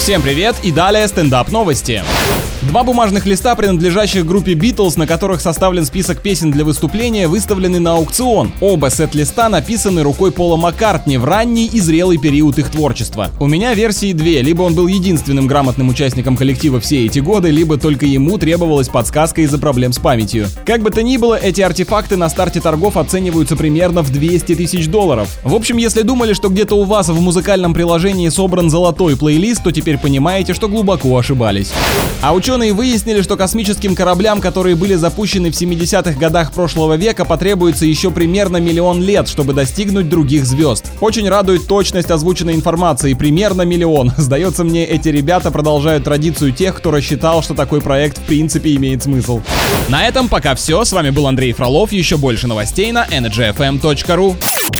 Всем привет и далее стендап новости. Два бумажных листа, принадлежащих группе Beatles, на которых составлен список песен для выступления, выставлены на аукцион. Оба сет-листа написаны рукой Пола Маккартни в ранний и зрелый период их творчества. У меня версии две. Либо он был единственным грамотным участником коллектива все эти годы, либо только ему требовалась подсказка из-за проблем с памятью. Как бы то ни было, эти артефакты на старте торгов оцениваются примерно в 200 тысяч долларов. В общем, если думали, что где-то у вас в музыкальном приложении собран золотой плейлист, то теперь понимаете, что глубоко ошибались. А ученые выяснили, что космическим кораблям, которые были запущены в 70-х годах прошлого века, потребуется еще примерно миллион лет, чтобы достигнуть других звезд. Очень радует точность озвученной информации, примерно миллион. Сдается мне, эти ребята продолжают традицию тех, кто рассчитал, что такой проект в принципе имеет смысл. На этом пока все. С вами был Андрей Фролов. Еще больше новостей на energyfm.ru.